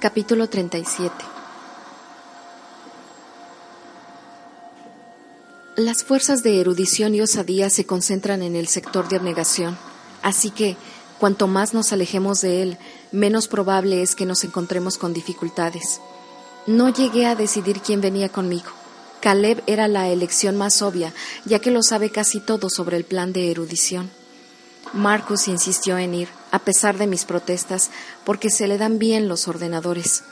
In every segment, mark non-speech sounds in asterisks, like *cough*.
Capítulo 37 Las fuerzas de erudición y osadía se concentran en el sector de abnegación, así que cuanto más nos alejemos de él, menos probable es que nos encontremos con dificultades. No llegué a decidir quién venía conmigo. Caleb era la elección más obvia, ya que lo sabe casi todo sobre el plan de erudición. Marcus insistió en ir, a pesar de mis protestas, porque se le dan bien los ordenadores.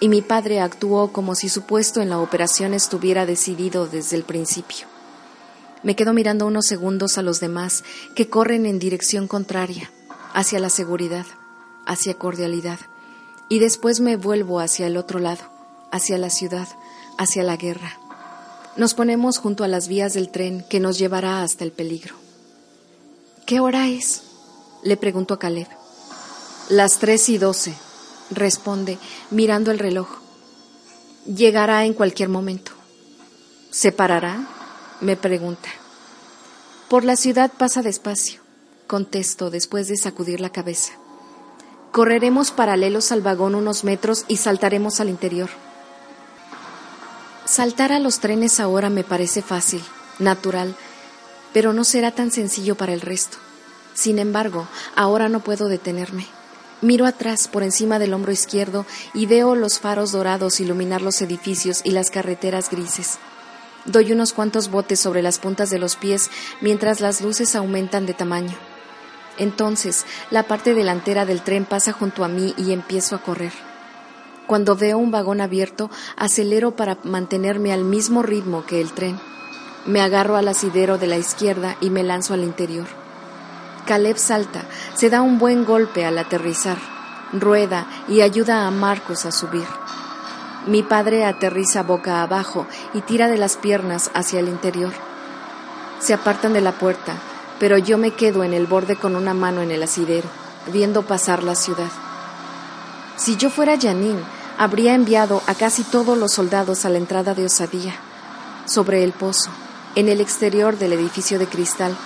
Y mi padre actuó como si su puesto en la operación estuviera decidido desde el principio. Me quedo mirando unos segundos a los demás que corren en dirección contraria, hacia la seguridad, hacia cordialidad, y después me vuelvo hacia el otro lado, hacia la ciudad, hacia la guerra. Nos ponemos junto a las vías del tren que nos llevará hasta el peligro. ¿Qué hora es? le preguntó a Caleb. Las tres y doce, responde, mirando el reloj. Llegará en cualquier momento. ¿Se parará? me pregunta. Por la ciudad pasa despacio, contesto después de sacudir la cabeza. Correremos paralelos al vagón unos metros y saltaremos al interior. Saltar a los trenes ahora me parece fácil, natural, pero no será tan sencillo para el resto. Sin embargo, ahora no puedo detenerme. Miro atrás por encima del hombro izquierdo y veo los faros dorados iluminar los edificios y las carreteras grises. Doy unos cuantos botes sobre las puntas de los pies mientras las luces aumentan de tamaño. Entonces, la parte delantera del tren pasa junto a mí y empiezo a correr. Cuando veo un vagón abierto, acelero para mantenerme al mismo ritmo que el tren. Me agarro al asidero de la izquierda y me lanzo al interior. Caleb salta, se da un buen golpe al aterrizar, rueda y ayuda a Marcos a subir. Mi padre aterriza boca abajo y tira de las piernas hacia el interior. Se apartan de la puerta, pero yo me quedo en el borde con una mano en el asidero, viendo pasar la ciudad. Si yo fuera Janine, habría enviado a casi todos los soldados a la entrada de Osadía, sobre el pozo en el exterior del edificio de cristal.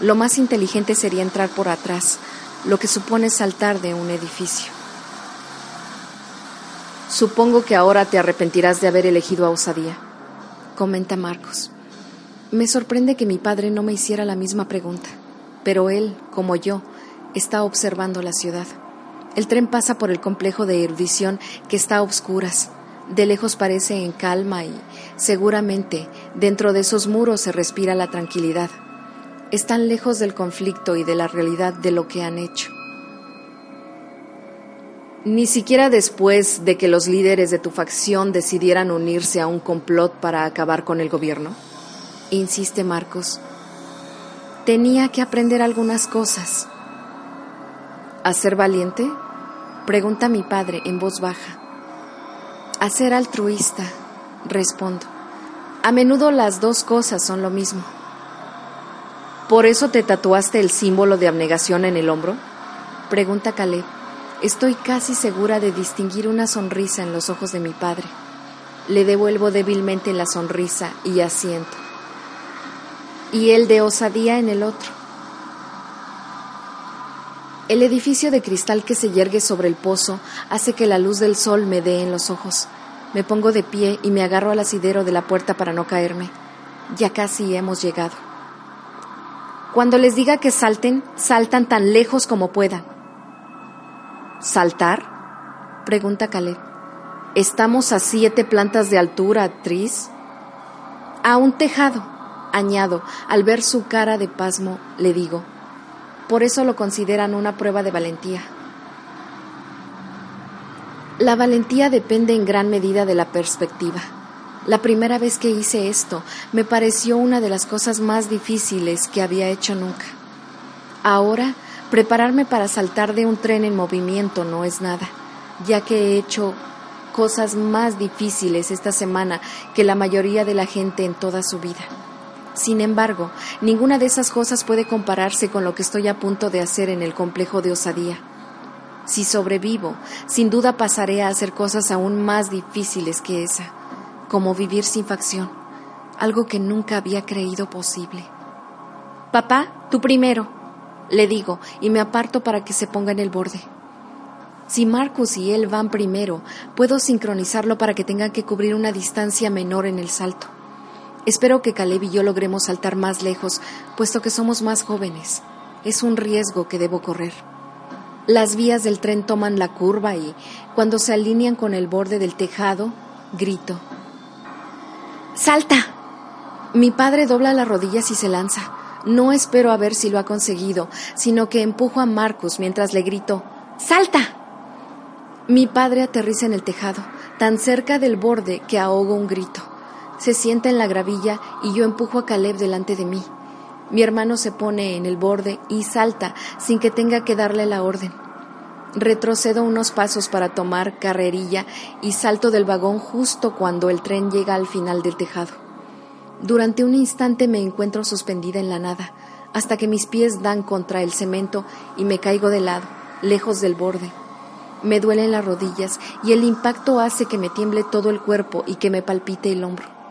Lo más inteligente sería entrar por atrás, lo que supone saltar de un edificio. Supongo que ahora te arrepentirás de haber elegido a Osadía, comenta Marcos. Me sorprende que mi padre no me hiciera la misma pregunta, pero él, como yo, está observando la ciudad. El tren pasa por el complejo de erudición que está a obscuras, de lejos parece en calma y, seguramente, dentro de esos muros se respira la tranquilidad. Están lejos del conflicto y de la realidad de lo que han hecho. Ni siquiera después de que los líderes de tu facción decidieran unirse a un complot para acabar con el gobierno, insiste Marcos. Tenía que aprender algunas cosas. ¿A ser valiente? Pregunta mi padre en voz baja. A ser altruista, respondo. A menudo las dos cosas son lo mismo. ¿Por eso te tatuaste el símbolo de abnegación en el hombro? Pregunta Caleb. Estoy casi segura de distinguir una sonrisa en los ojos de mi padre. Le devuelvo débilmente la sonrisa y asiento. Y el de osadía en el otro. El edificio de cristal que se yergue sobre el pozo hace que la luz del sol me dé en los ojos. Me pongo de pie y me agarro al asidero de la puerta para no caerme. Ya casi hemos llegado. Cuando les diga que salten, saltan tan lejos como puedan. ¿Saltar? pregunta Caleb. Estamos a siete plantas de altura, Tris. A un tejado, añado, al ver su cara de pasmo, le digo. Por eso lo consideran una prueba de valentía. La valentía depende en gran medida de la perspectiva. La primera vez que hice esto me pareció una de las cosas más difíciles que había hecho nunca. Ahora Prepararme para saltar de un tren en movimiento no es nada, ya que he hecho cosas más difíciles esta semana que la mayoría de la gente en toda su vida. Sin embargo, ninguna de esas cosas puede compararse con lo que estoy a punto de hacer en el complejo de osadía. Si sobrevivo, sin duda pasaré a hacer cosas aún más difíciles que esa, como vivir sin facción, algo que nunca había creído posible. Papá, tú primero, le digo, y me aparto para que se ponga en el borde. Si Marcus y él van primero, puedo sincronizarlo para que tengan que cubrir una distancia menor en el salto. Espero que Caleb y yo logremos saltar más lejos, puesto que somos más jóvenes. Es un riesgo que debo correr. Las vías del tren toman la curva y, cuando se alinean con el borde del tejado, grito. ¡Salta! Mi padre dobla las rodillas y se lanza. No espero a ver si lo ha conseguido, sino que empujo a Marcus mientras le grito ¡Salta! Mi padre aterriza en el tejado, tan cerca del borde que ahogo un grito. Se sienta en la gravilla y yo empujo a Caleb delante de mí. Mi hermano se pone en el borde y salta sin que tenga que darle la orden. Retrocedo unos pasos para tomar carrerilla y salto del vagón justo cuando el tren llega al final del tejado. Durante un instante me encuentro suspendida en la nada, hasta que mis pies dan contra el cemento y me caigo de lado, lejos del borde. Me duelen las rodillas y el impacto hace que me tiemble todo el cuerpo y que me palpite el hombro.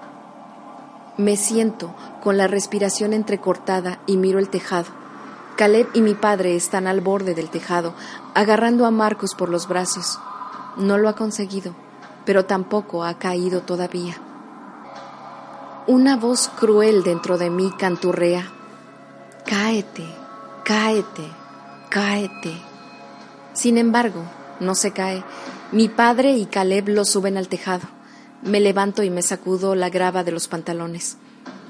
Me siento con la respiración entrecortada y miro el tejado. Caleb y mi padre están al borde del tejado, agarrando a Marcos por los brazos. No lo ha conseguido, pero tampoco ha caído todavía. Una voz cruel dentro de mí canturrea. Cáete, cáete, cáete. Sin embargo, no se cae. Mi padre y Caleb lo suben al tejado. Me levanto y me sacudo la grava de los pantalones.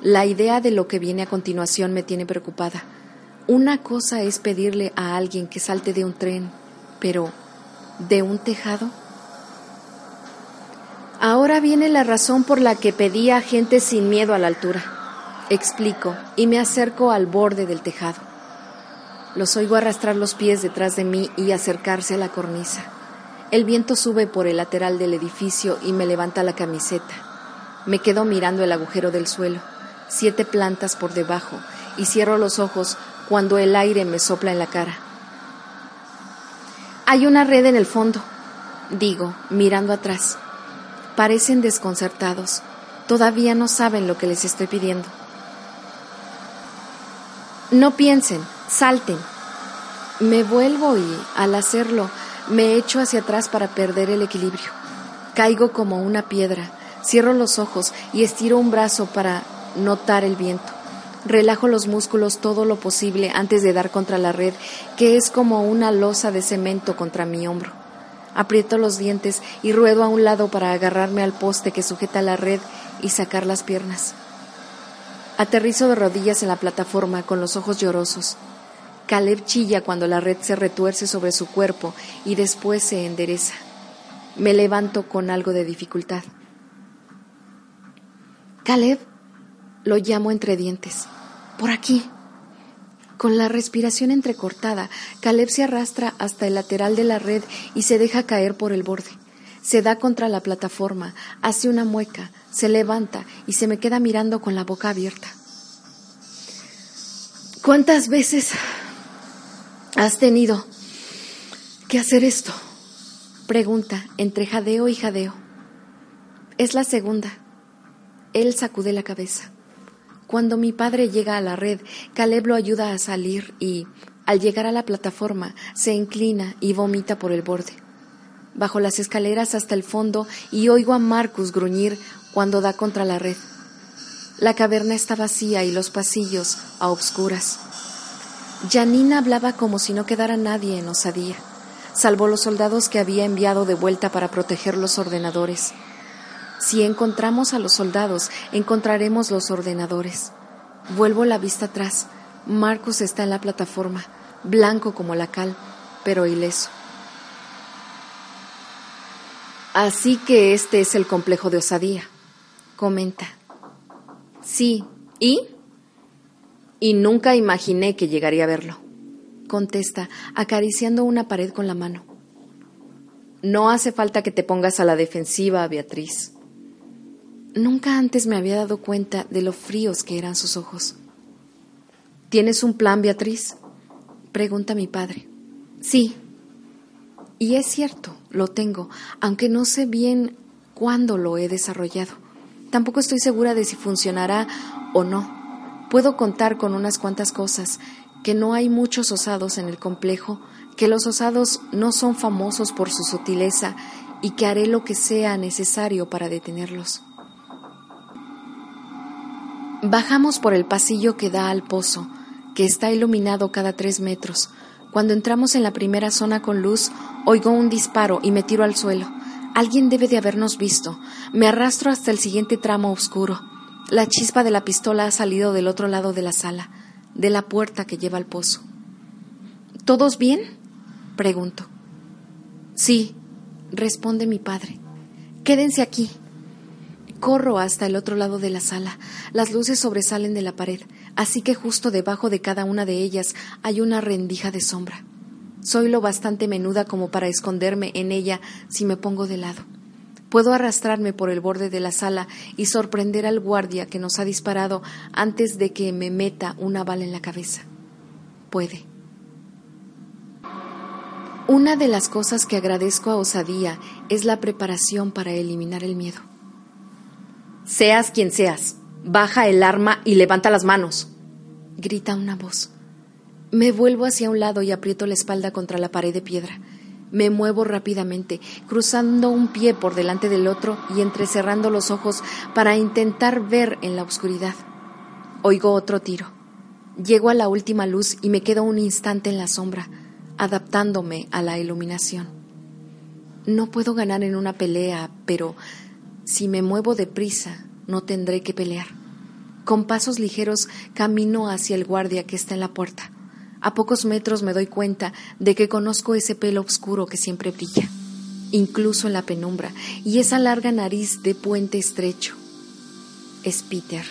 La idea de lo que viene a continuación me tiene preocupada. Una cosa es pedirle a alguien que salte de un tren, pero ¿de un tejado? Ahora viene la razón por la que pedí a gente sin miedo a la altura. Explico y me acerco al borde del tejado. Los oigo arrastrar los pies detrás de mí y acercarse a la cornisa. El viento sube por el lateral del edificio y me levanta la camiseta. Me quedo mirando el agujero del suelo, siete plantas por debajo, y cierro los ojos cuando el aire me sopla en la cara. Hay una red en el fondo, digo, mirando atrás. Parecen desconcertados. Todavía no saben lo que les estoy pidiendo. No piensen, salten. Me vuelvo y, al hacerlo, me echo hacia atrás para perder el equilibrio. Caigo como una piedra, cierro los ojos y estiro un brazo para notar el viento. Relajo los músculos todo lo posible antes de dar contra la red, que es como una losa de cemento contra mi hombro. Aprieto los dientes y ruedo a un lado para agarrarme al poste que sujeta la red y sacar las piernas. Aterrizo de rodillas en la plataforma con los ojos llorosos. Caleb chilla cuando la red se retuerce sobre su cuerpo y después se endereza. Me levanto con algo de dificultad. Caleb, lo llamo entre dientes. Por aquí. Con la respiración entrecortada, Caleb se arrastra hasta el lateral de la red y se deja caer por el borde. Se da contra la plataforma, hace una mueca, se levanta y se me queda mirando con la boca abierta. ¿Cuántas veces has tenido que hacer esto? Pregunta entre jadeo y jadeo. Es la segunda. Él sacude la cabeza. Cuando mi padre llega a la red, Caleb lo ayuda a salir y, al llegar a la plataforma, se inclina y vomita por el borde. Bajo las escaleras hasta el fondo y oigo a Marcus gruñir cuando da contra la red. La caverna está vacía y los pasillos a obscuras. Janina hablaba como si no quedara nadie en osadía, salvo los soldados que había enviado de vuelta para proteger los ordenadores. Si encontramos a los soldados, encontraremos los ordenadores. Vuelvo la vista atrás. Marcus está en la plataforma, blanco como la cal, pero ileso. Así que este es el complejo de osadía, comenta. Sí, ¿y? Y nunca imaginé que llegaría a verlo. contesta, acariciando una pared con la mano. No hace falta que te pongas a la defensiva, Beatriz. Nunca antes me había dado cuenta de lo fríos que eran sus ojos. ¿Tienes un plan, Beatriz? pregunta mi padre. Sí. Y es cierto, lo tengo, aunque no sé bien cuándo lo he desarrollado. Tampoco estoy segura de si funcionará o no. Puedo contar con unas cuantas cosas, que no hay muchos osados en el complejo, que los osados no son famosos por su sutileza y que haré lo que sea necesario para detenerlos. Bajamos por el pasillo que da al pozo, que está iluminado cada tres metros. Cuando entramos en la primera zona con luz, oigo un disparo y me tiro al suelo. Alguien debe de habernos visto. Me arrastro hasta el siguiente tramo oscuro. La chispa de la pistola ha salido del otro lado de la sala, de la puerta que lleva al pozo. ¿Todos bien? pregunto. Sí, responde mi padre. Quédense aquí. Corro hasta el otro lado de la sala. Las luces sobresalen de la pared, así que justo debajo de cada una de ellas hay una rendija de sombra. Soy lo bastante menuda como para esconderme en ella si me pongo de lado. Puedo arrastrarme por el borde de la sala y sorprender al guardia que nos ha disparado antes de que me meta una bala en la cabeza. Puede. Una de las cosas que agradezco a Osadía es la preparación para eliminar el miedo. Seas quien seas, baja el arma y levanta las manos, grita una voz. Me vuelvo hacia un lado y aprieto la espalda contra la pared de piedra. Me muevo rápidamente, cruzando un pie por delante del otro y entrecerrando los ojos para intentar ver en la oscuridad. Oigo otro tiro. Llego a la última luz y me quedo un instante en la sombra, adaptándome a la iluminación. No puedo ganar en una pelea, pero si me muevo deprisa, no tendré que pelear. Con pasos ligeros camino hacia el guardia que está en la puerta. A pocos metros me doy cuenta de que conozco ese pelo oscuro que siempre brilla, incluso en la penumbra, y esa larga nariz de puente estrecho. Es Peter.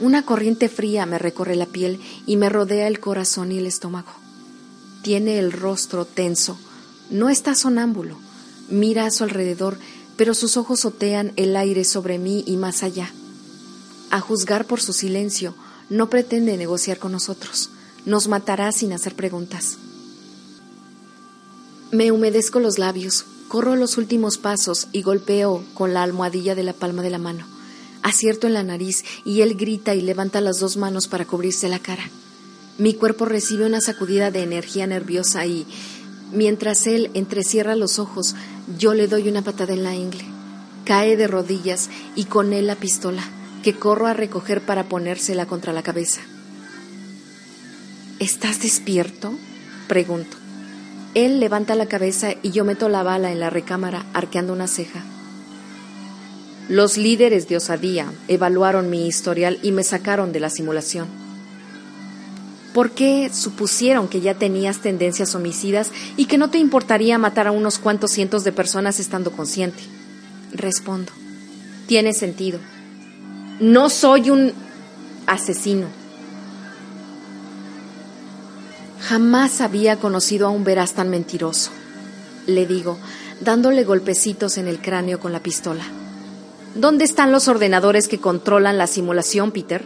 Una corriente fría me recorre la piel y me rodea el corazón y el estómago. Tiene el rostro tenso. No está sonámbulo. Mira a su alrededor pero sus ojos otean el aire sobre mí y más allá. A juzgar por su silencio, no pretende negociar con nosotros. Nos matará sin hacer preguntas. Me humedezco los labios, corro los últimos pasos y golpeo con la almohadilla de la palma de la mano. Acierto en la nariz y él grita y levanta las dos manos para cubrirse la cara. Mi cuerpo recibe una sacudida de energía nerviosa y, Mientras él entrecierra los ojos, yo le doy una patada en la ingle. Cae de rodillas y con él la pistola, que corro a recoger para ponérsela contra la cabeza. ¿Estás despierto? Pregunto. Él levanta la cabeza y yo meto la bala en la recámara, arqueando una ceja. Los líderes de osadía evaluaron mi historial y me sacaron de la simulación. ¿Por qué supusieron que ya tenías tendencias homicidas y que no te importaría matar a unos cuantos cientos de personas estando consciente? Respondo. Tiene sentido. No soy un asesino. Jamás había conocido a un veraz tan mentiroso, le digo, dándole golpecitos en el cráneo con la pistola. ¿Dónde están los ordenadores que controlan la simulación, Peter?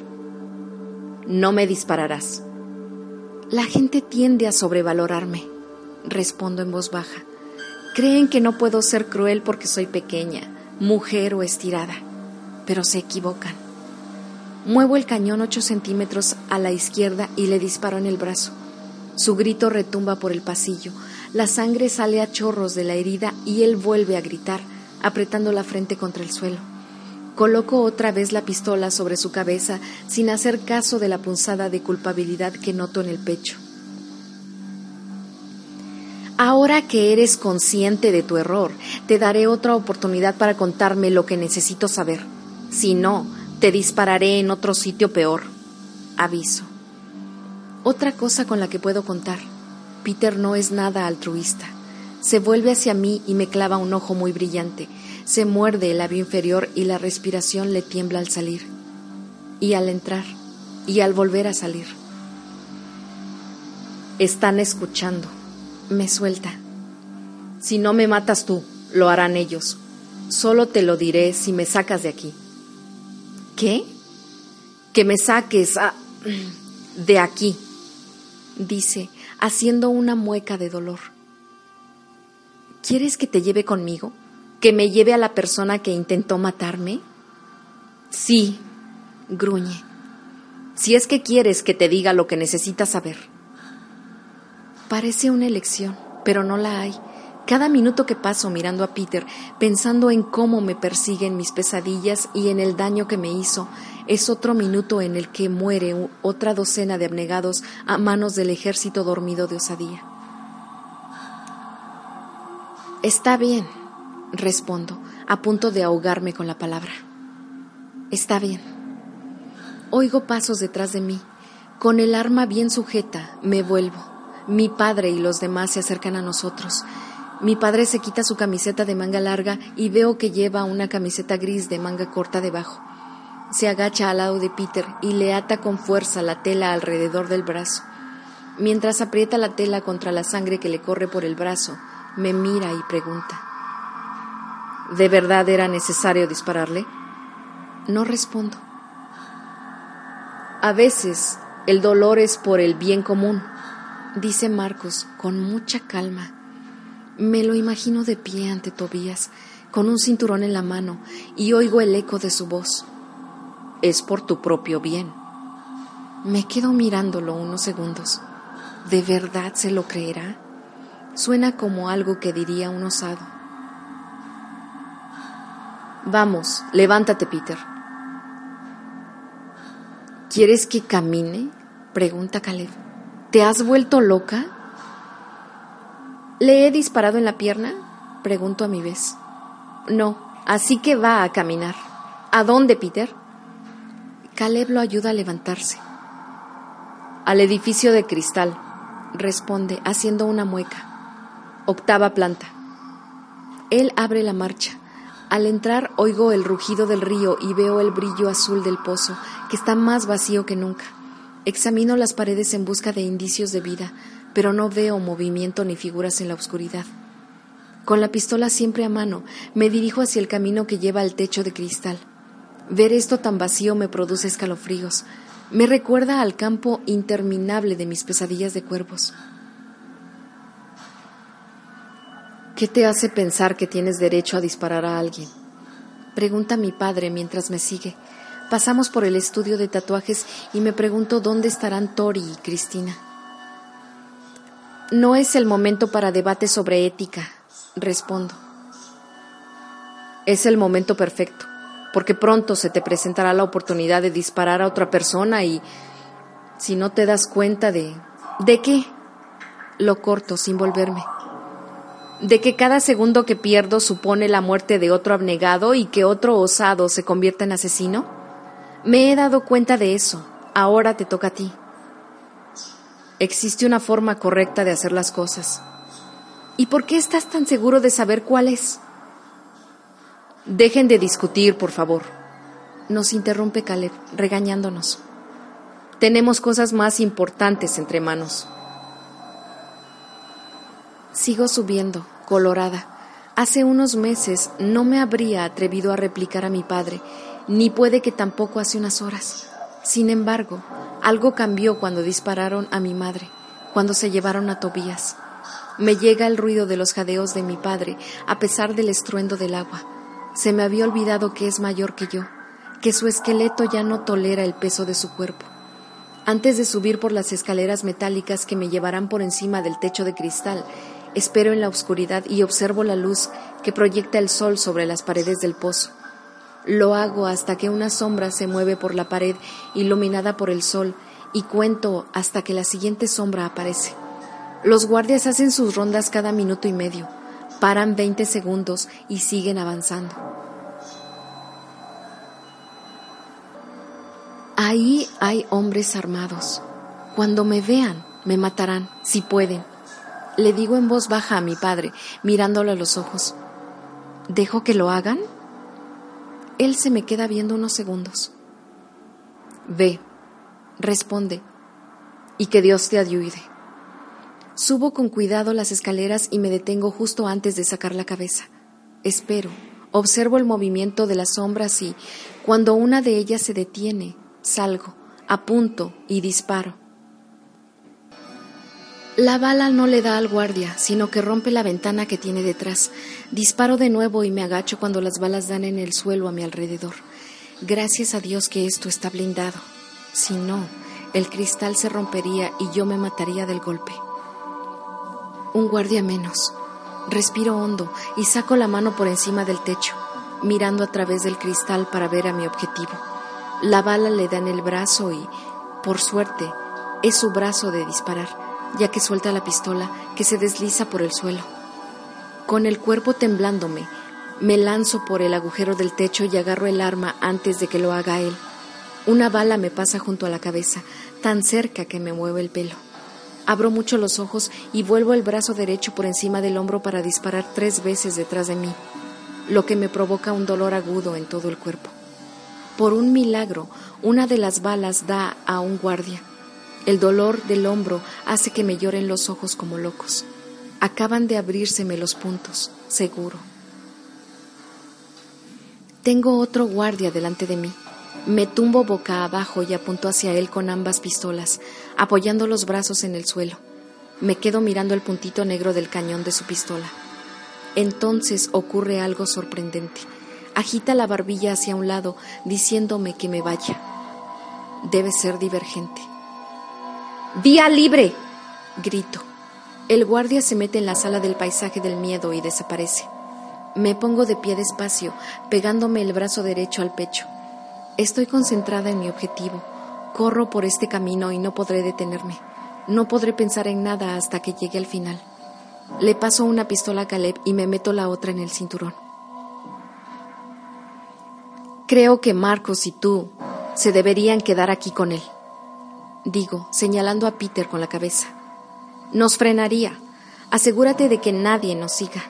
No me dispararás. La gente tiende a sobrevalorarme, respondo en voz baja. Creen que no puedo ser cruel porque soy pequeña, mujer o estirada, pero se equivocan. Muevo el cañón ocho centímetros a la izquierda y le disparo en el brazo. Su grito retumba por el pasillo, la sangre sale a chorros de la herida y él vuelve a gritar, apretando la frente contra el suelo. Coloco otra vez la pistola sobre su cabeza sin hacer caso de la punzada de culpabilidad que noto en el pecho. Ahora que eres consciente de tu error, te daré otra oportunidad para contarme lo que necesito saber. Si no, te dispararé en otro sitio peor. Aviso. Otra cosa con la que puedo contar. Peter no es nada altruista. Se vuelve hacia mí y me clava un ojo muy brillante se muerde el labio inferior y la respiración le tiembla al salir, y al entrar, y al volver a salir. Están escuchando. Me suelta. Si no me matas tú, lo harán ellos. Solo te lo diré si me sacas de aquí. ¿Qué? Que me saques a... *clears throat* de aquí, dice, haciendo una mueca de dolor. ¿Quieres que te lleve conmigo? ¿Que me lleve a la persona que intentó matarme? Sí, gruñe. Si es que quieres que te diga lo que necesitas saber. Parece una elección, pero no la hay. Cada minuto que paso mirando a Peter, pensando en cómo me persiguen mis pesadillas y en el daño que me hizo, es otro minuto en el que muere otra docena de abnegados a manos del ejército dormido de osadía. Está bien, respondo, a punto de ahogarme con la palabra. Está bien. Oigo pasos detrás de mí. Con el arma bien sujeta, me vuelvo. Mi padre y los demás se acercan a nosotros. Mi padre se quita su camiseta de manga larga y veo que lleva una camiseta gris de manga corta debajo. Se agacha al lado de Peter y le ata con fuerza la tela alrededor del brazo. Mientras aprieta la tela contra la sangre que le corre por el brazo, me mira y pregunta. ¿De verdad era necesario dispararle? No respondo. A veces el dolor es por el bien común, dice Marcos con mucha calma. Me lo imagino de pie ante Tobías, con un cinturón en la mano, y oigo el eco de su voz. Es por tu propio bien. Me quedo mirándolo unos segundos. ¿De verdad se lo creerá? Suena como algo que diría un osado. Vamos, levántate, Peter. ¿Quieres que camine? pregunta Caleb. ¿Te has vuelto loca? ¿Le he disparado en la pierna? Pregunto a mi vez. No, así que va a caminar. ¿A dónde, Peter? Caleb lo ayuda a levantarse. Al edificio de cristal, responde, haciendo una mueca octava planta. Él abre la marcha. Al entrar oigo el rugido del río y veo el brillo azul del pozo, que está más vacío que nunca. Examino las paredes en busca de indicios de vida, pero no veo movimiento ni figuras en la oscuridad. Con la pistola siempre a mano, me dirijo hacia el camino que lleva al techo de cristal. Ver esto tan vacío me produce escalofríos. Me recuerda al campo interminable de mis pesadillas de cuervos. ¿Qué te hace pensar que tienes derecho a disparar a alguien? Pregunta mi padre mientras me sigue. Pasamos por el estudio de tatuajes y me pregunto dónde estarán Tori y Cristina. No es el momento para debate sobre ética, respondo. Es el momento perfecto, porque pronto se te presentará la oportunidad de disparar a otra persona y si no te das cuenta de... ¿De qué? Lo corto sin volverme de que cada segundo que pierdo supone la muerte de otro abnegado y que otro osado se convierta en asesino? Me he dado cuenta de eso. Ahora te toca a ti. Existe una forma correcta de hacer las cosas. ¿Y por qué estás tan seguro de saber cuál es? Dejen de discutir, por favor. Nos interrumpe Caleb, regañándonos. Tenemos cosas más importantes entre manos. Sigo subiendo, colorada. Hace unos meses no me habría atrevido a replicar a mi padre, ni puede que tampoco hace unas horas. Sin embargo, algo cambió cuando dispararon a mi madre, cuando se llevaron a Tobías. Me llega el ruido de los jadeos de mi padre, a pesar del estruendo del agua. Se me había olvidado que es mayor que yo, que su esqueleto ya no tolera el peso de su cuerpo. Antes de subir por las escaleras metálicas que me llevarán por encima del techo de cristal, Espero en la oscuridad y observo la luz que proyecta el sol sobre las paredes del pozo. Lo hago hasta que una sombra se mueve por la pared iluminada por el sol y cuento hasta que la siguiente sombra aparece. Los guardias hacen sus rondas cada minuto y medio, paran 20 segundos y siguen avanzando. Ahí hay hombres armados. Cuando me vean, me matarán, si pueden. Le digo en voz baja a mi padre, mirándolo a los ojos. ¿Dejo que lo hagan? Él se me queda viendo unos segundos. Ve, responde, y que Dios te ayude. Subo con cuidado las escaleras y me detengo justo antes de sacar la cabeza. Espero, observo el movimiento de las sombras y, cuando una de ellas se detiene, salgo, apunto y disparo. La bala no le da al guardia, sino que rompe la ventana que tiene detrás. Disparo de nuevo y me agacho cuando las balas dan en el suelo a mi alrededor. Gracias a Dios que esto está blindado. Si no, el cristal se rompería y yo me mataría del golpe. Un guardia menos. Respiro hondo y saco la mano por encima del techo, mirando a través del cristal para ver a mi objetivo. La bala le da en el brazo y, por suerte, es su brazo de disparar, ya que suelta la pistola que se desliza por el suelo. Con el cuerpo temblándome, me lanzo por el agujero del techo y agarro el arma antes de que lo haga él. Una bala me pasa junto a la cabeza, tan cerca que me mueve el pelo. Abro mucho los ojos y vuelvo el brazo derecho por encima del hombro para disparar tres veces detrás de mí, lo que me provoca un dolor agudo en todo el cuerpo. Por un milagro, una de las balas da a un guardia. El dolor del hombro hace que me lloren los ojos como locos. Acaban de abrírseme los puntos, seguro. Tengo otro guardia delante de mí. Me tumbo boca abajo y apunto hacia él con ambas pistolas, apoyando los brazos en el suelo. Me quedo mirando el puntito negro del cañón de su pistola. Entonces ocurre algo sorprendente. Agita la barbilla hacia un lado, diciéndome que me vaya. Debe ser divergente. ¡Vía libre! grito. El guardia se mete en la sala del paisaje del miedo y desaparece. Me pongo de pie despacio, pegándome el brazo derecho al pecho. Estoy concentrada en mi objetivo. Corro por este camino y no podré detenerme. No podré pensar en nada hasta que llegue al final. Le paso una pistola a Caleb y me meto la otra en el cinturón. Creo que Marcos y tú se deberían quedar aquí con él. Digo, señalando a Peter con la cabeza. Nos frenaría. Asegúrate de que nadie nos siga.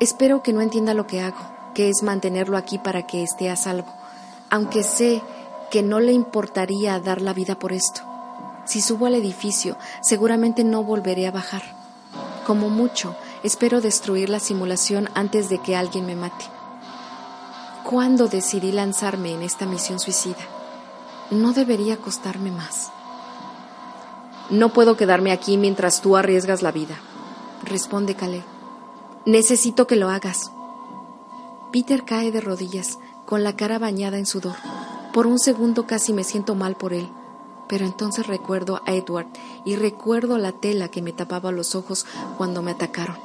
Espero que no entienda lo que hago, que es mantenerlo aquí para que esté a salvo aunque sé que no le importaría dar la vida por esto. Si subo al edificio, seguramente no volveré a bajar. Como mucho, espero destruir la simulación antes de que alguien me mate. ¿Cuándo decidí lanzarme en esta misión suicida? No debería costarme más. No puedo quedarme aquí mientras tú arriesgas la vida, responde Calais. Necesito que lo hagas. Peter cae de rodillas, con la cara bañada en sudor. Por un segundo casi me siento mal por él, pero entonces recuerdo a Edward y recuerdo la tela que me tapaba los ojos cuando me atacaron,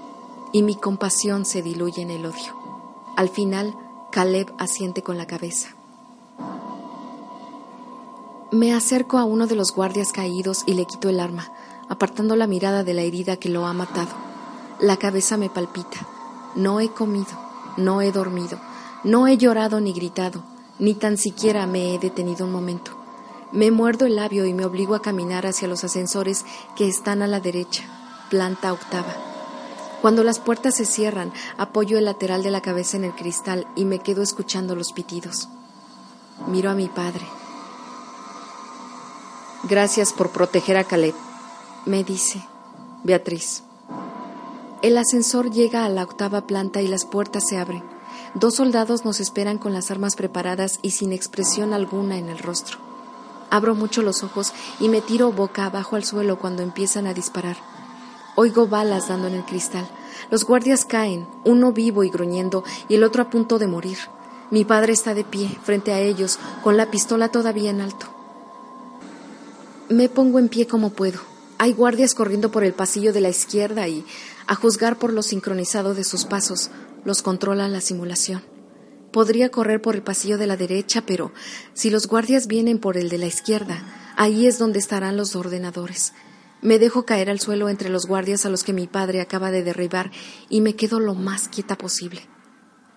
y mi compasión se diluye en el odio. Al final, Caleb asiente con la cabeza. Me acerco a uno de los guardias caídos y le quito el arma, apartando la mirada de la herida que lo ha matado. La cabeza me palpita. No he comido, no he dormido no he llorado ni gritado, ni tan siquiera me he detenido un momento. Me muerdo el labio y me obligo a caminar hacia los ascensores que están a la derecha, planta octava. Cuando las puertas se cierran, apoyo el lateral de la cabeza en el cristal y me quedo escuchando los pitidos. Miro a mi padre. Gracias por proteger a Caleb, me dice Beatriz. El ascensor llega a la octava planta y las puertas se abren. Dos soldados nos esperan con las armas preparadas y sin expresión alguna en el rostro. Abro mucho los ojos y me tiro boca abajo al suelo cuando empiezan a disparar. Oigo balas dando en el cristal. Los guardias caen, uno vivo y gruñendo y el otro a punto de morir. Mi padre está de pie frente a ellos, con la pistola todavía en alto. Me pongo en pie como puedo. Hay guardias corriendo por el pasillo de la izquierda y, a juzgar por lo sincronizado de sus pasos, los controla la simulación. Podría correr por el pasillo de la derecha, pero si los guardias vienen por el de la izquierda, ahí es donde estarán los ordenadores. Me dejo caer al suelo entre los guardias a los que mi padre acaba de derribar y me quedo lo más quieta posible.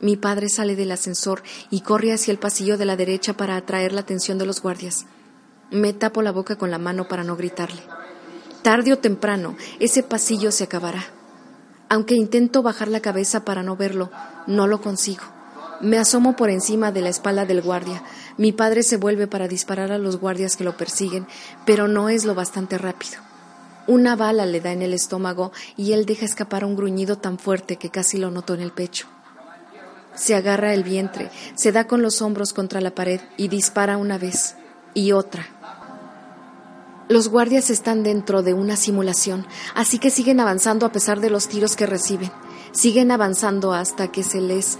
Mi padre sale del ascensor y corre hacia el pasillo de la derecha para atraer la atención de los guardias. Me tapo la boca con la mano para no gritarle. Tarde o temprano, ese pasillo se acabará. Aunque intento bajar la cabeza para no verlo, no lo consigo. Me asomo por encima de la espalda del guardia. Mi padre se vuelve para disparar a los guardias que lo persiguen, pero no es lo bastante rápido. Una bala le da en el estómago y él deja escapar un gruñido tan fuerte que casi lo notó en el pecho. Se agarra el vientre, se da con los hombros contra la pared y dispara una vez y otra. Los guardias están dentro de una simulación, así que siguen avanzando a pesar de los tiros que reciben. Siguen avanzando hasta que se les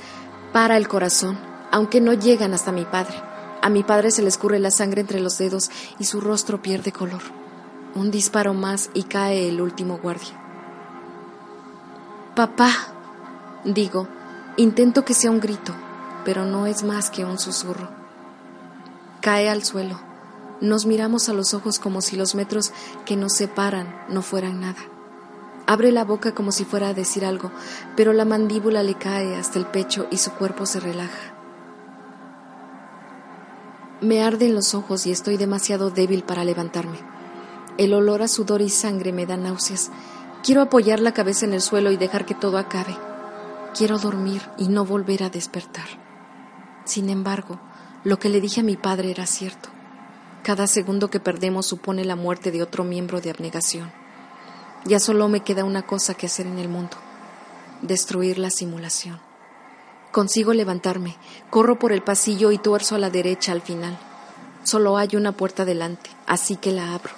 para el corazón, aunque no llegan hasta mi padre. A mi padre se le escurre la sangre entre los dedos y su rostro pierde color. Un disparo más y cae el último guardia. Papá, digo, intento que sea un grito, pero no es más que un susurro. Cae al suelo. Nos miramos a los ojos como si los metros que nos separan no fueran nada. Abre la boca como si fuera a decir algo, pero la mandíbula le cae hasta el pecho y su cuerpo se relaja. Me arden los ojos y estoy demasiado débil para levantarme. El olor a sudor y sangre me da náuseas. Quiero apoyar la cabeza en el suelo y dejar que todo acabe. Quiero dormir y no volver a despertar. Sin embargo, lo que le dije a mi padre era cierto. Cada segundo que perdemos supone la muerte de otro miembro de abnegación. Ya solo me queda una cosa que hacer en el mundo. Destruir la simulación. Consigo levantarme, corro por el pasillo y tuerzo a la derecha al final. Solo hay una puerta delante, así que la abro.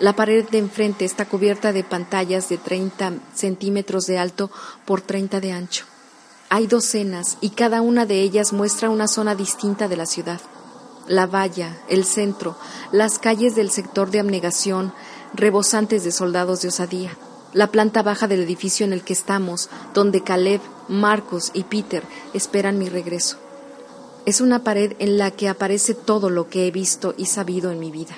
La pared de enfrente está cubierta de pantallas de 30 centímetros de alto por 30 de ancho. Hay docenas y cada una de ellas muestra una zona distinta de la ciudad. La valla, el centro, las calles del sector de abnegación, rebosantes de soldados de osadía, la planta baja del edificio en el que estamos, donde Caleb, Marcos y Peter esperan mi regreso. Es una pared en la que aparece todo lo que he visto y sabido en mi vida.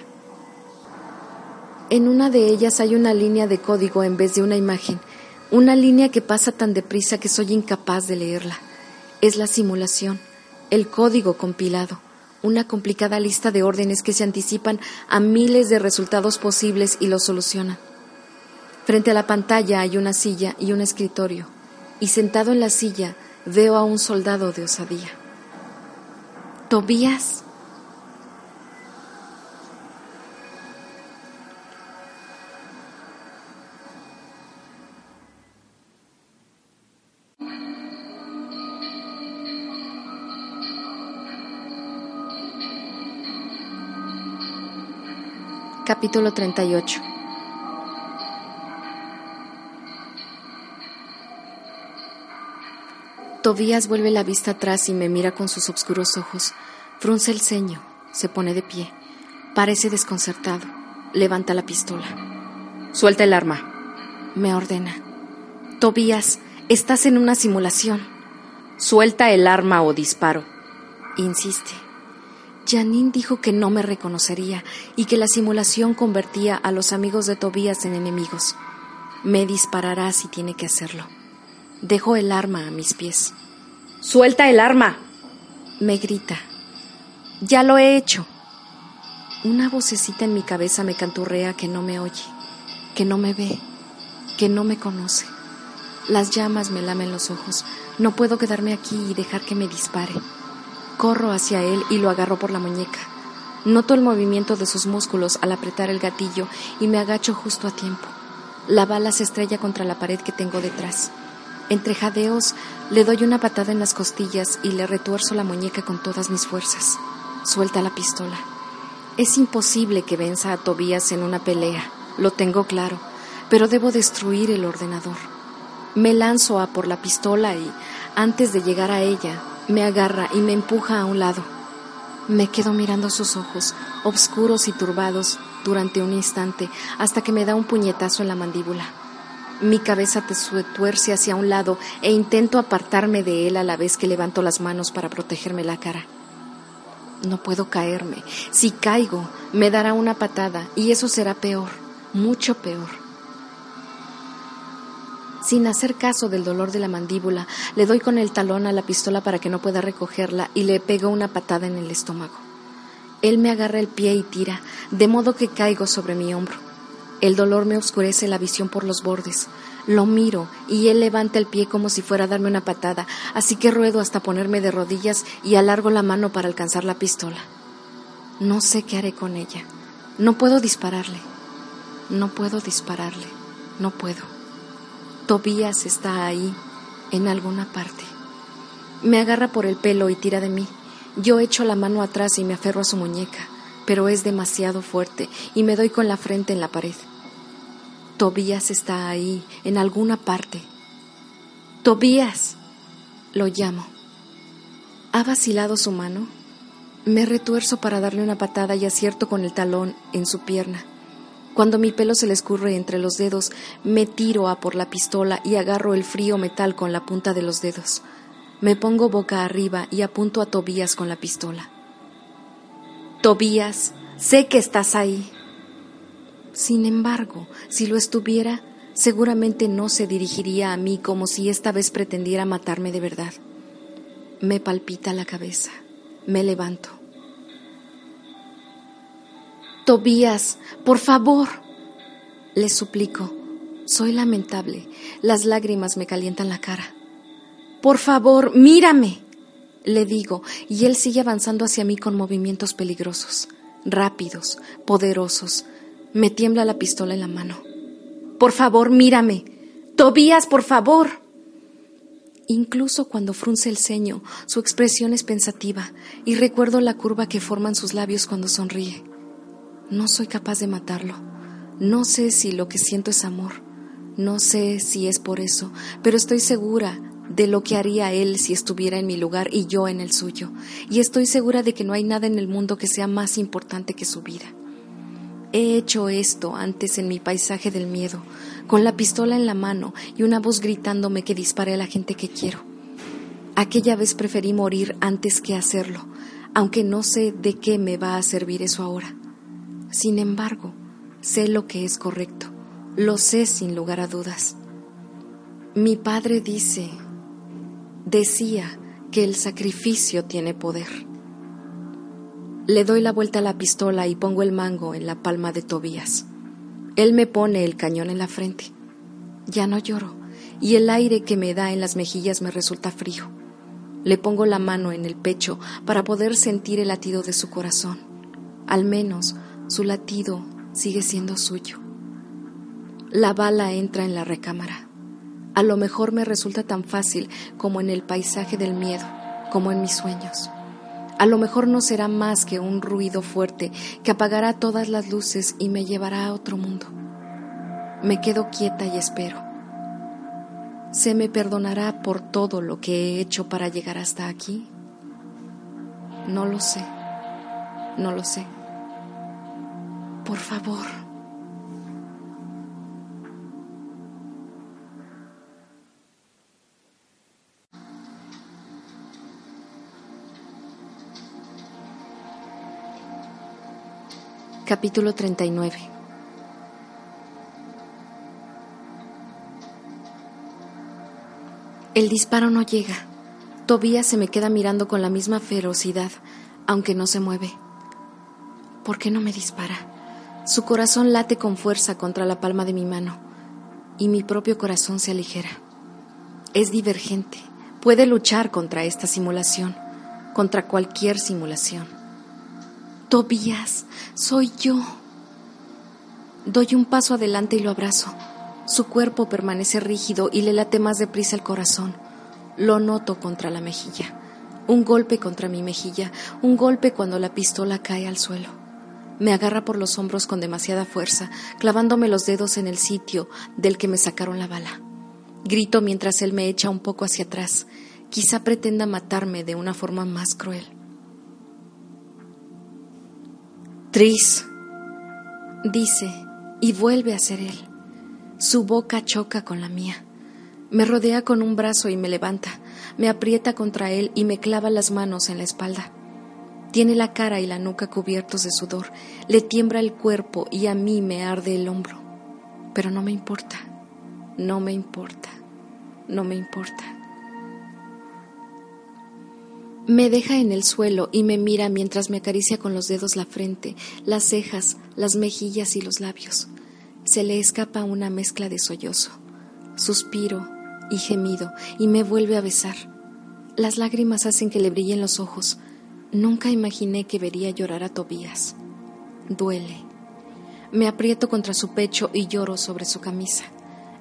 En una de ellas hay una línea de código en vez de una imagen, una línea que pasa tan deprisa que soy incapaz de leerla. Es la simulación, el código compilado, una complicada lista de órdenes que se anticipan a miles de resultados posibles y los solucionan. Frente a la pantalla hay una silla y un escritorio, y sentado en la silla veo a un soldado de osadía. Tobías, Capítulo 38 Tobías vuelve la vista atrás y me mira con sus oscuros ojos. Frunce el ceño, se pone de pie. Parece desconcertado. Levanta la pistola. Suelta el arma. Me ordena. Tobías, estás en una simulación. Suelta el arma o disparo. Insiste. Janine dijo que no me reconocería y que la simulación convertía a los amigos de Tobías en enemigos. Me disparará si tiene que hacerlo. Dejo el arma a mis pies. ¡Suelta el arma! Me grita. Ya lo he hecho. Una vocecita en mi cabeza me canturrea que no me oye, que no me ve, que no me conoce. Las llamas me lamen los ojos. No puedo quedarme aquí y dejar que me dispare. Corro hacia él y lo agarro por la muñeca. Noto el movimiento de sus músculos al apretar el gatillo y me agacho justo a tiempo. La bala se estrella contra la pared que tengo detrás. Entre jadeos le doy una patada en las costillas y le retuerzo la muñeca con todas mis fuerzas. Suelta la pistola. Es imposible que venza a Tobías en una pelea, lo tengo claro, pero debo destruir el ordenador. Me lanzo a por la pistola y, antes de llegar a ella, me agarra y me empuja a un lado. Me quedo mirando sus ojos, oscuros y turbados, durante un instante, hasta que me da un puñetazo en la mandíbula. Mi cabeza te tuerce hacia un lado e intento apartarme de él a la vez que levanto las manos para protegerme la cara. No puedo caerme. Si caigo, me dará una patada y eso será peor, mucho peor. Sin hacer caso del dolor de la mandíbula, le doy con el talón a la pistola para que no pueda recogerla y le pego una patada en el estómago. Él me agarra el pie y tira, de modo que caigo sobre mi hombro. El dolor me oscurece la visión por los bordes. Lo miro y él levanta el pie como si fuera a darme una patada, así que ruedo hasta ponerme de rodillas y alargo la mano para alcanzar la pistola. No sé qué haré con ella. No puedo dispararle. No puedo dispararle, no puedo. Tobías está ahí, en alguna parte. Me agarra por el pelo y tira de mí. Yo echo la mano atrás y me aferro a su muñeca, pero es demasiado fuerte y me doy con la frente en la pared. Tobías está ahí, en alguna parte. Tobías. Lo llamo. ¿Ha vacilado su mano? Me retuerzo para darle una patada y acierto con el talón en su pierna. Cuando mi pelo se le escurre entre los dedos, me tiro a por la pistola y agarro el frío metal con la punta de los dedos. Me pongo boca arriba y apunto a Tobías con la pistola. Tobías, sé que estás ahí. Sin embargo, si lo estuviera, seguramente no se dirigiría a mí como si esta vez pretendiera matarme de verdad. Me palpita la cabeza. Me levanto. Tobías, por favor. Le suplico. Soy lamentable. Las lágrimas me calientan la cara. Por favor, mírame. Le digo, y él sigue avanzando hacia mí con movimientos peligrosos, rápidos, poderosos. Me tiembla la pistola en la mano. Por favor, mírame. Tobías, por favor. Incluso cuando frunce el ceño, su expresión es pensativa y recuerdo la curva que forman sus labios cuando sonríe. No soy capaz de matarlo. No sé si lo que siento es amor. No sé si es por eso, pero estoy segura de lo que haría él si estuviera en mi lugar y yo en el suyo, y estoy segura de que no hay nada en el mundo que sea más importante que su vida. He hecho esto antes en mi paisaje del miedo, con la pistola en la mano y una voz gritándome que dispare a la gente que quiero. Aquella vez preferí morir antes que hacerlo, aunque no sé de qué me va a servir eso ahora. Sin embargo, sé lo que es correcto, lo sé sin lugar a dudas. Mi padre dice decía que el sacrificio tiene poder. Le doy la vuelta a la pistola y pongo el mango en la palma de Tobías. Él me pone el cañón en la frente. Ya no lloro, y el aire que me da en las mejillas me resulta frío. Le pongo la mano en el pecho para poder sentir el latido de su corazón. Al menos su latido sigue siendo suyo. La bala entra en la recámara. A lo mejor me resulta tan fácil como en el paisaje del miedo, como en mis sueños. A lo mejor no será más que un ruido fuerte que apagará todas las luces y me llevará a otro mundo. Me quedo quieta y espero. ¿Se me perdonará por todo lo que he hecho para llegar hasta aquí? No lo sé. No lo sé. Por favor. Capítulo 39 El disparo no llega. Tobías se me queda mirando con la misma ferocidad, aunque no se mueve. ¿Por qué no me dispara? Su corazón late con fuerza contra la palma de mi mano y mi propio corazón se aligera. Es divergente, puede luchar contra esta simulación, contra cualquier simulación. Tobías, soy yo. Doy un paso adelante y lo abrazo. Su cuerpo permanece rígido y le late más deprisa el corazón. Lo noto contra la mejilla. Un golpe contra mi mejilla, un golpe cuando la pistola cae al suelo. Me agarra por los hombros con demasiada fuerza, clavándome los dedos en el sitio del que me sacaron la bala. Grito mientras él me echa un poco hacia atrás. Quizá pretenda matarme de una forma más cruel. Tris, dice, y vuelve a ser él. Su boca choca con la mía. Me rodea con un brazo y me levanta, me aprieta contra él y me clava las manos en la espalda. Tiene la cara y la nuca cubiertos de sudor, le tiembla el cuerpo y a mí me arde el hombro. Pero no me importa, no me importa, no me importa. Me deja en el suelo y me mira mientras me acaricia con los dedos la frente, las cejas, las mejillas y los labios. Se le escapa una mezcla de sollozo, suspiro y gemido y me vuelve a besar. Las lágrimas hacen que le brillen los ojos. Nunca imaginé que vería llorar a Tobías. Duele. Me aprieto contra su pecho y lloro sobre su camisa.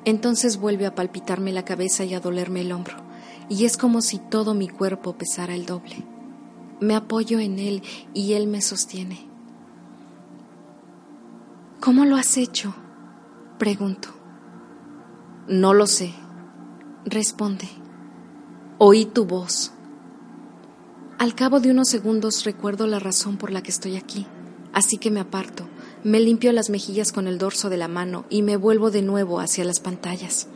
Entonces vuelve a palpitarme la cabeza y a dolerme el hombro, y es como si todo mi cuerpo pesara el doble. Me apoyo en él y él me sostiene. ¿Cómo lo has hecho? Pregunto. No lo sé. Responde. Oí tu voz. Al cabo de unos segundos recuerdo la razón por la que estoy aquí, así que me aparto, me limpio las mejillas con el dorso de la mano y me vuelvo de nuevo hacia las pantallas.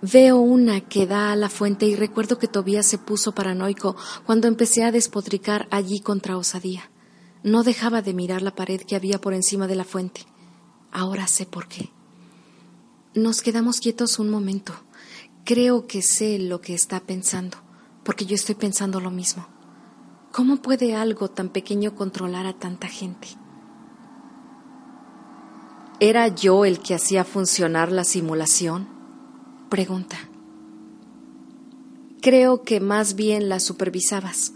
Veo una que da a la fuente y recuerdo que Tobías se puso paranoico cuando empecé a despotricar allí contra osadía. No dejaba de mirar la pared que había por encima de la fuente. Ahora sé por qué. Nos quedamos quietos un momento. Creo que sé lo que está pensando porque yo estoy pensando lo mismo. ¿Cómo puede algo tan pequeño controlar a tanta gente? ¿Era yo el que hacía funcionar la simulación? Pregunta. Creo que más bien la supervisabas.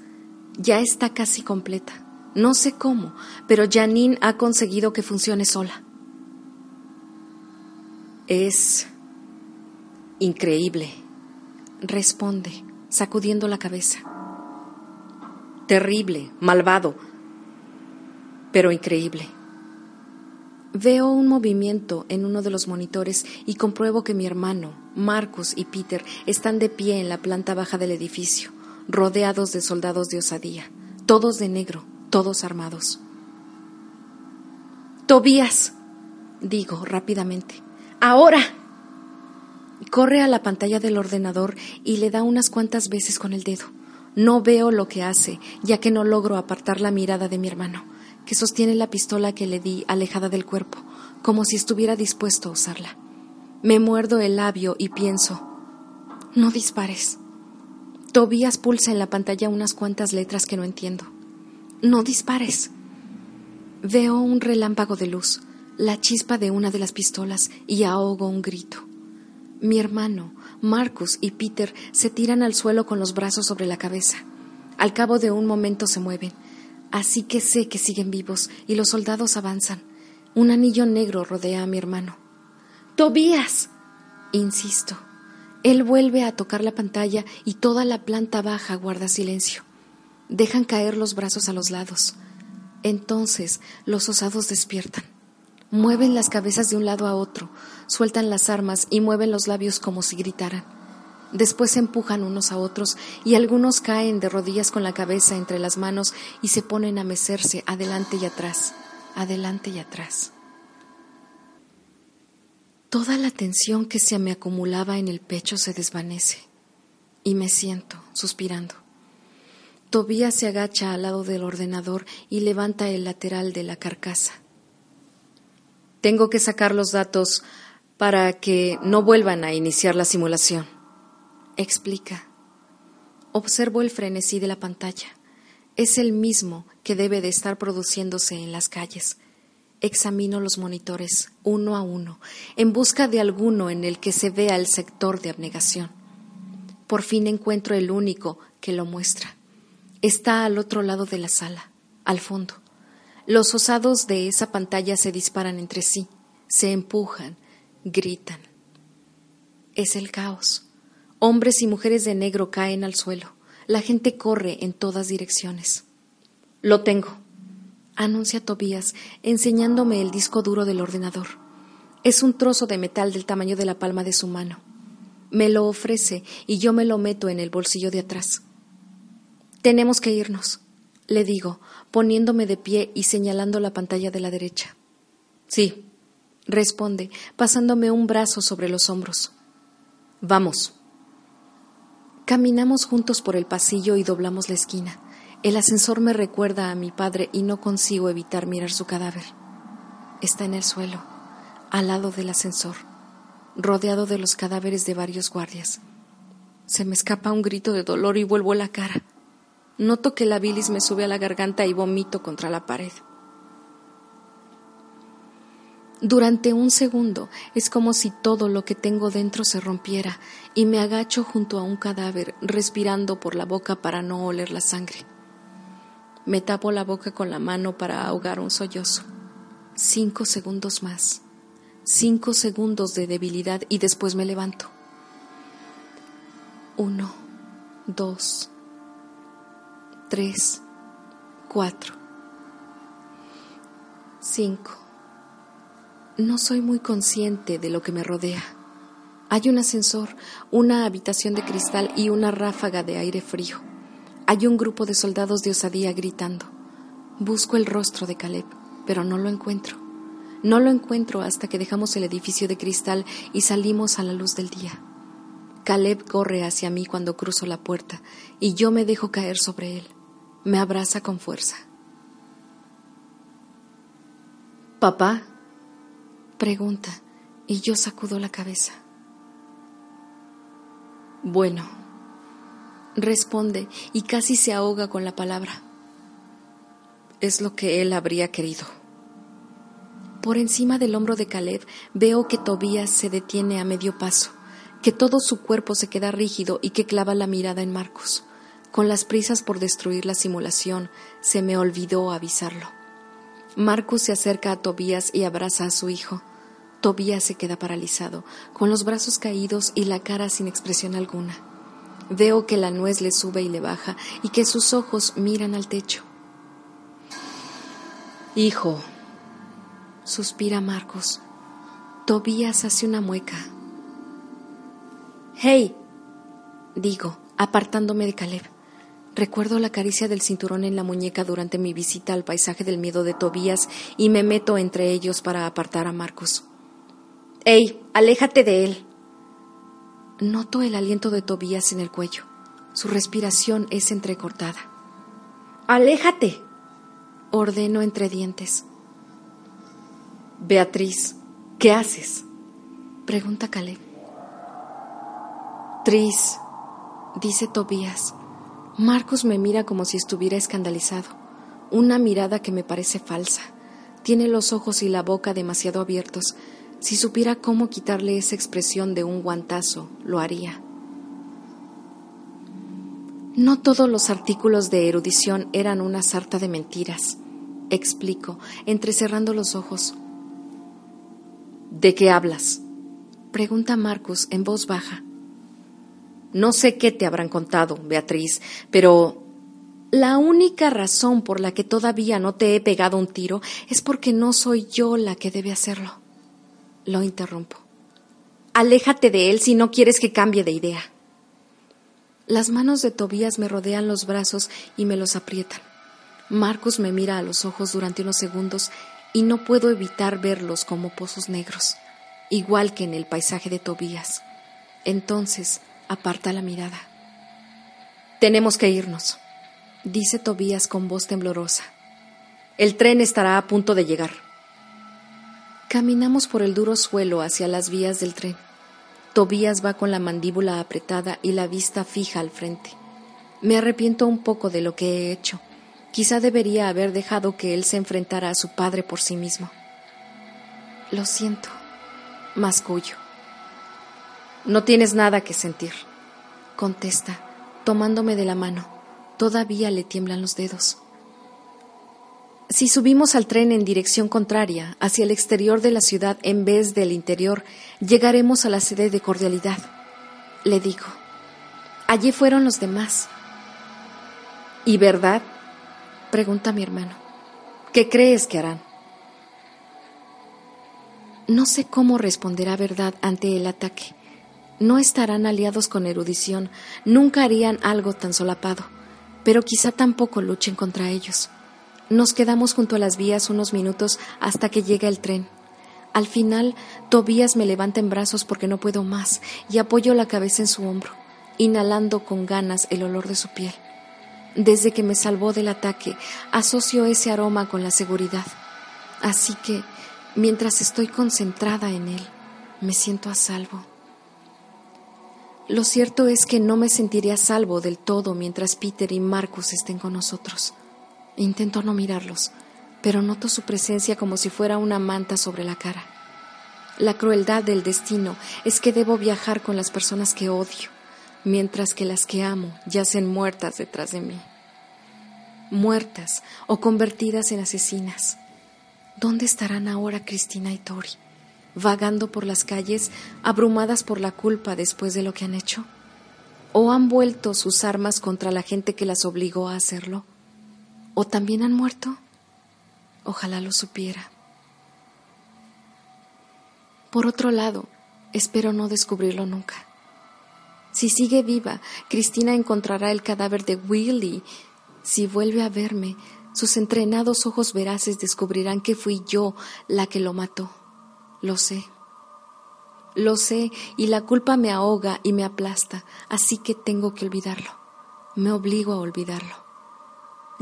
Ya está casi completa. No sé cómo, pero Janine ha conseguido que funcione sola. Es increíble, responde sacudiendo la cabeza. Terrible, malvado, pero increíble. Veo un movimiento en uno de los monitores y compruebo que mi hermano, Marcus y Peter están de pie en la planta baja del edificio, rodeados de soldados de osadía, todos de negro, todos armados. Tobías, digo rápidamente, ahora. Corre a la pantalla del ordenador y le da unas cuantas veces con el dedo. No veo lo que hace, ya que no logro apartar la mirada de mi hermano, que sostiene la pistola que le di alejada del cuerpo, como si estuviera dispuesto a usarla. Me muerdo el labio y pienso, no dispares. Tobías pulsa en la pantalla unas cuantas letras que no entiendo. No dispares. Veo un relámpago de luz, la chispa de una de las pistolas y ahogo un grito. Mi hermano, Marcus y Peter se tiran al suelo con los brazos sobre la cabeza. Al cabo de un momento se mueven, así que sé que siguen vivos y los soldados avanzan. Un anillo negro rodea a mi hermano. Tobías. Insisto. Él vuelve a tocar la pantalla y toda la planta baja guarda silencio. Dejan caer los brazos a los lados. Entonces los osados despiertan. Mueven las cabezas de un lado a otro, sueltan las armas y mueven los labios como si gritaran. Después se empujan unos a otros y algunos caen de rodillas con la cabeza entre las manos y se ponen a mecerse adelante y atrás, adelante y atrás. Toda la tensión que se me acumulaba en el pecho se desvanece y me siento, suspirando. Tobías se agacha al lado del ordenador y levanta el lateral de la carcasa. Tengo que sacar los datos para que no vuelvan a iniciar la simulación. Explica. Observo el frenesí de la pantalla. Es el mismo que debe de estar produciéndose en las calles. Examino los monitores uno a uno, en busca de alguno en el que se vea el sector de abnegación. Por fin encuentro el único que lo muestra. Está al otro lado de la sala, al fondo. Los osados de esa pantalla se disparan entre sí, se empujan, gritan. Es el caos. Hombres y mujeres de negro caen al suelo. La gente corre en todas direcciones. Lo tengo, anuncia Tobías, enseñándome el disco duro del ordenador. Es un trozo de metal del tamaño de la palma de su mano. Me lo ofrece y yo me lo meto en el bolsillo de atrás. Tenemos que irnos le digo, poniéndome de pie y señalando la pantalla de la derecha. Sí, responde, pasándome un brazo sobre los hombros. Vamos. Caminamos juntos por el pasillo y doblamos la esquina. El ascensor me recuerda a mi padre y no consigo evitar mirar su cadáver. Está en el suelo, al lado del ascensor, rodeado de los cadáveres de varios guardias. Se me escapa un grito de dolor y vuelvo la cara. Noto que la bilis me sube a la garganta y vomito contra la pared. Durante un segundo es como si todo lo que tengo dentro se rompiera y me agacho junto a un cadáver, respirando por la boca para no oler la sangre. Me tapo la boca con la mano para ahogar un sollozo. Cinco segundos más. Cinco segundos de debilidad y después me levanto. Uno, dos, tres, cuatro, cinco. No soy muy consciente de lo que me rodea. Hay un ascensor, una habitación de cristal y una ráfaga de aire frío. Hay un grupo de soldados de osadía gritando. Busco el rostro de Caleb, pero no lo encuentro. No lo encuentro hasta que dejamos el edificio de cristal y salimos a la luz del día. Caleb corre hacia mí cuando cruzo la puerta y yo me dejo caer sobre él. Me abraza con fuerza. ¿Papá? Pregunta y yo sacudo la cabeza. Bueno, responde y casi se ahoga con la palabra. Es lo que él habría querido. Por encima del hombro de Caleb veo que Tobías se detiene a medio paso, que todo su cuerpo se queda rígido y que clava la mirada en Marcos. Con las prisas por destruir la simulación, se me olvidó avisarlo. Marcos se acerca a Tobías y abraza a su hijo. Tobías se queda paralizado, con los brazos caídos y la cara sin expresión alguna. Veo que la nuez le sube y le baja y que sus ojos miran al techo. Hijo, suspira Marcos. Tobías hace una mueca. Hey, digo, apartándome de Caleb. Recuerdo la caricia del cinturón en la muñeca durante mi visita al paisaje del miedo de Tobías y me meto entre ellos para apartar a Marcos. ¡Ey! ¡Aléjate de él! Noto el aliento de Tobías en el cuello. Su respiración es entrecortada. ¡Aléjate! Ordeno entre dientes. Beatriz, ¿qué haces? Pregunta Caleb. Tris, dice Tobías. Marcos me mira como si estuviera escandalizado. Una mirada que me parece falsa. Tiene los ojos y la boca demasiado abiertos si supiera cómo quitarle esa expresión de un guantazo, lo haría. No todos los artículos de erudición eran una sarta de mentiras, explico, entrecerrando los ojos. ¿De qué hablas? pregunta Marcus en voz baja. No sé qué te habrán contado, Beatriz, pero la única razón por la que todavía no te he pegado un tiro es porque no soy yo la que debe hacerlo. Lo interrumpo. Aléjate de él si no quieres que cambie de idea. Las manos de Tobías me rodean los brazos y me los aprietan. Marcos me mira a los ojos durante unos segundos y no puedo evitar verlos como pozos negros, igual que en el paisaje de Tobías. Entonces aparta la mirada. Tenemos que irnos, dice Tobías con voz temblorosa. El tren estará a punto de llegar. Caminamos por el duro suelo hacia las vías del tren. Tobías va con la mandíbula apretada y la vista fija al frente. Me arrepiento un poco de lo que he hecho. Quizá debería haber dejado que él se enfrentara a su padre por sí mismo. Lo siento, mascullo. No tienes nada que sentir, contesta, tomándome de la mano. Todavía le tiemblan los dedos. Si subimos al tren en dirección contraria, hacia el exterior de la ciudad en vez del interior, llegaremos a la sede de cordialidad. Le digo. Allí fueron los demás. ¿Y verdad? pregunta mi hermano. ¿Qué crees que harán? No sé cómo responderá verdad ante el ataque. No estarán aliados con erudición, nunca harían algo tan solapado, pero quizá tampoco luchen contra ellos. Nos quedamos junto a las vías unos minutos hasta que llega el tren. Al final, Tobías me levanta en brazos porque no puedo más y apoyo la cabeza en su hombro, inhalando con ganas el olor de su piel. Desde que me salvó del ataque, asocio ese aroma con la seguridad. Así que, mientras estoy concentrada en él, me siento a salvo. Lo cierto es que no me sentiré a salvo del todo mientras Peter y Marcus estén con nosotros. Intento no mirarlos, pero noto su presencia como si fuera una manta sobre la cara. La crueldad del destino es que debo viajar con las personas que odio, mientras que las que amo yacen muertas detrás de mí. Muertas o convertidas en asesinas. ¿Dónde estarán ahora Cristina y Tori? ¿Vagando por las calles, abrumadas por la culpa después de lo que han hecho? ¿O han vuelto sus armas contra la gente que las obligó a hacerlo? ¿O también han muerto? Ojalá lo supiera. Por otro lado, espero no descubrirlo nunca. Si sigue viva, Cristina encontrará el cadáver de Willy. Si vuelve a verme, sus entrenados ojos veraces descubrirán que fui yo la que lo mató. Lo sé. Lo sé y la culpa me ahoga y me aplasta, así que tengo que olvidarlo. Me obligo a olvidarlo.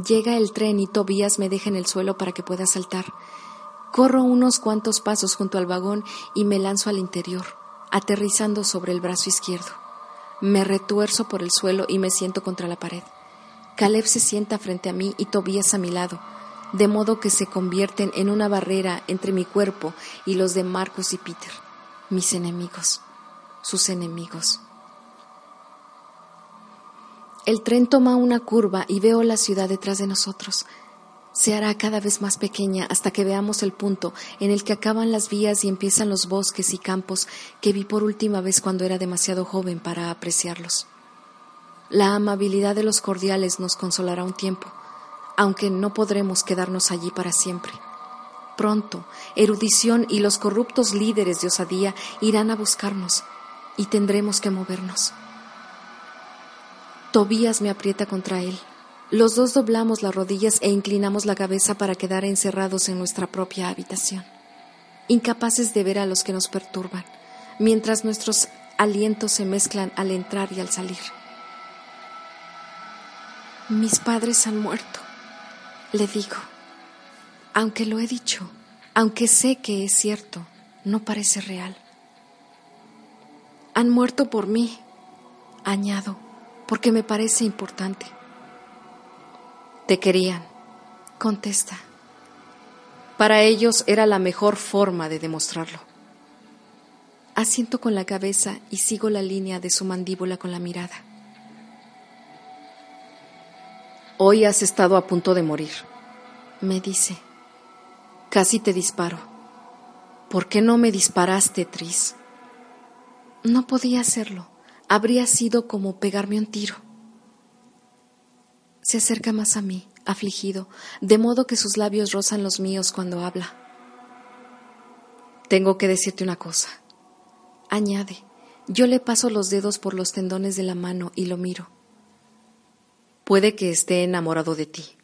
Llega el tren y Tobías me deja en el suelo para que pueda saltar. Corro unos cuantos pasos junto al vagón y me lanzo al interior, aterrizando sobre el brazo izquierdo. Me retuerzo por el suelo y me siento contra la pared. Caleb se sienta frente a mí y Tobías a mi lado, de modo que se convierten en una barrera entre mi cuerpo y los de Marcus y Peter, mis enemigos, sus enemigos. El tren toma una curva y veo la ciudad detrás de nosotros. Se hará cada vez más pequeña hasta que veamos el punto en el que acaban las vías y empiezan los bosques y campos que vi por última vez cuando era demasiado joven para apreciarlos. La amabilidad de los cordiales nos consolará un tiempo, aunque no podremos quedarnos allí para siempre. Pronto, erudición y los corruptos líderes de osadía irán a buscarnos y tendremos que movernos. Tobías me aprieta contra él. Los dos doblamos las rodillas e inclinamos la cabeza para quedar encerrados en nuestra propia habitación, incapaces de ver a los que nos perturban, mientras nuestros alientos se mezclan al entrar y al salir. Mis padres han muerto, le digo. Aunque lo he dicho, aunque sé que es cierto, no parece real. Han muerto por mí, añado porque me parece importante. Te querían, contesta. Para ellos era la mejor forma de demostrarlo. Asiento con la cabeza y sigo la línea de su mandíbula con la mirada. Hoy has estado a punto de morir, me dice. Casi te disparo. ¿Por qué no me disparaste, Tris? No podía hacerlo habría sido como pegarme un tiro. Se acerca más a mí, afligido, de modo que sus labios rozan los míos cuando habla. Tengo que decirte una cosa. Añade, yo le paso los dedos por los tendones de la mano y lo miro. Puede que esté enamorado de ti,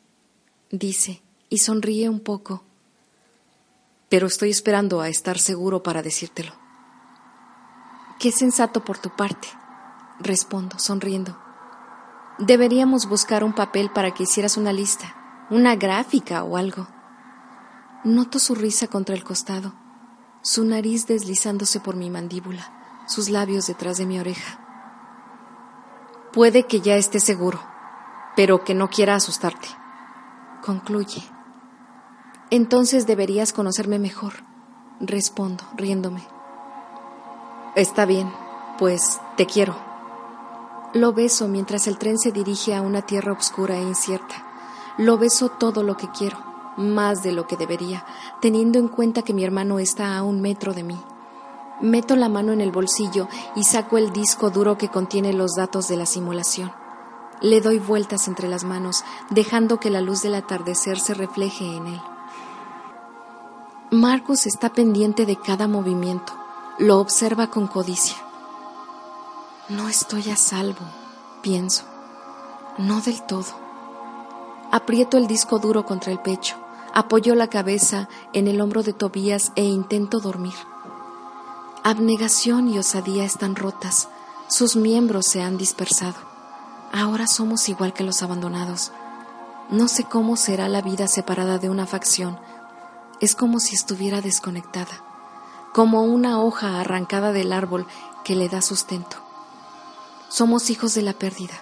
dice, y sonríe un poco. Pero estoy esperando a estar seguro para decírtelo. Qué sensato por tu parte respondo, sonriendo. Deberíamos buscar un papel para que hicieras una lista, una gráfica o algo. Noto su risa contra el costado, su nariz deslizándose por mi mandíbula, sus labios detrás de mi oreja. Puede que ya esté seguro, pero que no quiera asustarte. Concluye. Entonces deberías conocerme mejor, respondo, riéndome. Está bien, pues te quiero. Lo beso mientras el tren se dirige a una tierra oscura e incierta. Lo beso todo lo que quiero, más de lo que debería, teniendo en cuenta que mi hermano está a un metro de mí. Meto la mano en el bolsillo y saco el disco duro que contiene los datos de la simulación. Le doy vueltas entre las manos, dejando que la luz del atardecer se refleje en él. Marcus está pendiente de cada movimiento, lo observa con codicia. No estoy a salvo, pienso. No del todo. Aprieto el disco duro contra el pecho, apoyo la cabeza en el hombro de Tobías e intento dormir. Abnegación y osadía están rotas, sus miembros se han dispersado. Ahora somos igual que los abandonados. No sé cómo será la vida separada de una facción. Es como si estuviera desconectada, como una hoja arrancada del árbol que le da sustento. Somos hijos de la pérdida.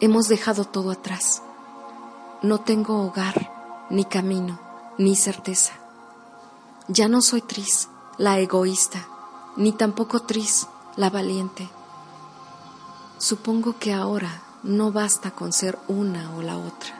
Hemos dejado todo atrás. No tengo hogar, ni camino, ni certeza. Ya no soy Tris, la egoísta, ni tampoco Tris, la valiente. Supongo que ahora no basta con ser una o la otra.